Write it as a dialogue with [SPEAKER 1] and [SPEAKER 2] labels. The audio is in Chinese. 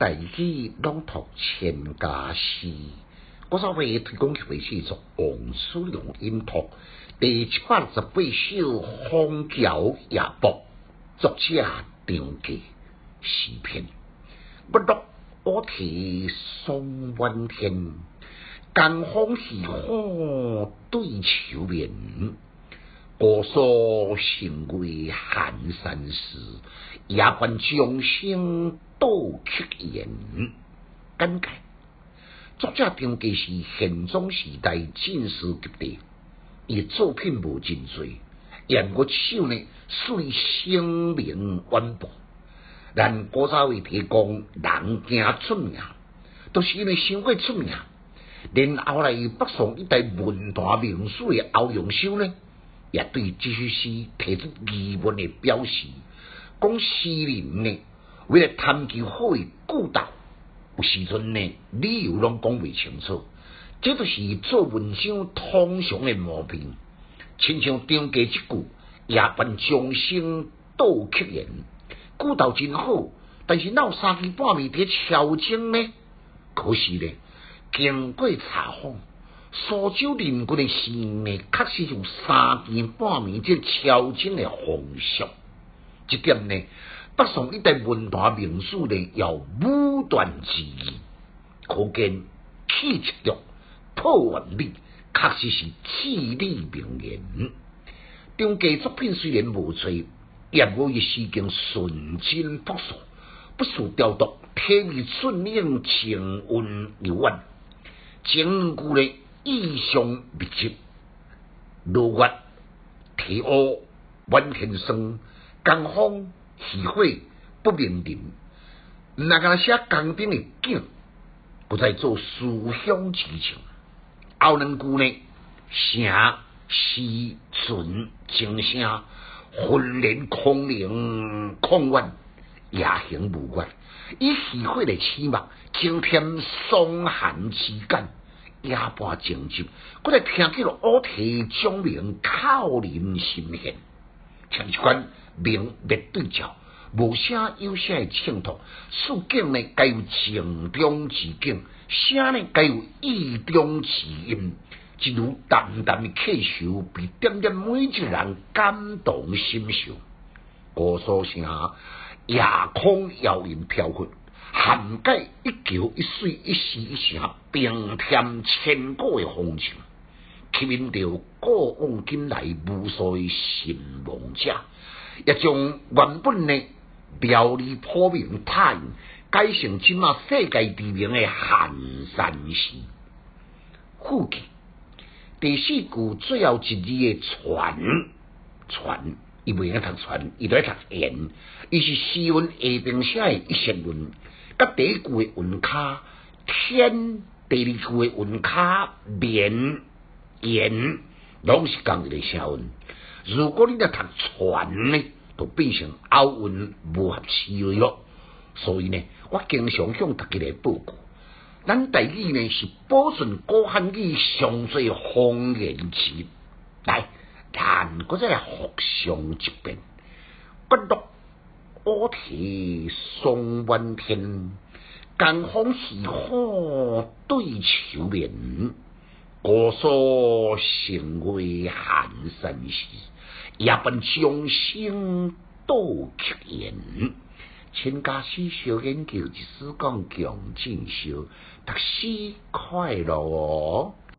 [SPEAKER 1] 大器朗读千家诗，我稍微推广曲是作王叔良音读第七百十八首《荒桥夜泊》，作者张继诗篇。不读我题松万天，江风细雨对愁眠。姑苏成为寒山寺，夜半钟声到曲言。简介：作者张继是宪宗时代进士及第，伊作品无真多，言过手呢虽声名远播，但古早为提供人惊出名，都是因为伤过出名。连后来北宋一代文坛名士的欧阳修呢？也对这首诗提出疑问的表示，讲诗人呢为了探求好的故道，有时阵呢理由拢讲未清楚，这就是做文章通常的毛病。亲像张家一句“夜半钟声到曲言”，故道真好，但是闹三更半夜伫敲钟呢？可惜呢，经过查访。苏州人群的姓呢，确实有三更半暝这敲钟的风俗。这点呢，北宋一代文坛名士呢，要武断之意，可见气质着破万里，确实是至理名言。张家作品虽然无错，也无一诗经纯真朴素，不受雕琢，体味顺应，情韵悠远，整句呢。意象密集，落月、天乌、满天霜、江风、喜火不明定。那个写江边的景，不再做思乡之情。后两句呢，声、诗、纯、静声，浑然空灵、空远，夜行无关。以喜火来起码，增添霜寒之感。夜半静寂，我来听起了乌啼钟鸣，口令心弦，像一款明灭对照，无声有声的衬托。事景呢，该有情中之景；声呢，该有意中之音。一如淡淡的气受，被点点每一人感动心弦。歌所声，夜空遥云飘忽。涵盖一桥一水一时一声，并添千古的风情，吸引着过往今来无数的寻梦者，也将原本的表里破明太改成今嘛世界知名的寒山寺。附近第四句最后一字的传传，伊袂晓读传，伊在读言，伊是诗文下边写的一些文。甲第一句的韵卡天，第二句的韵卡绵言，拢是共一个声韵。如果你在读传呢，就变成拗韵无合词咯。所以呢，我经常向大家来报告，咱第二呢是保存古汉语上最方言词。来，咱搁再来复上一遍，不落。乌啼霜满天，江风细雨对愁眠。姑苏城外寒山寺，夜半钟声到曲言。千家师小研究，一丝讲强进修，读书快乐哦。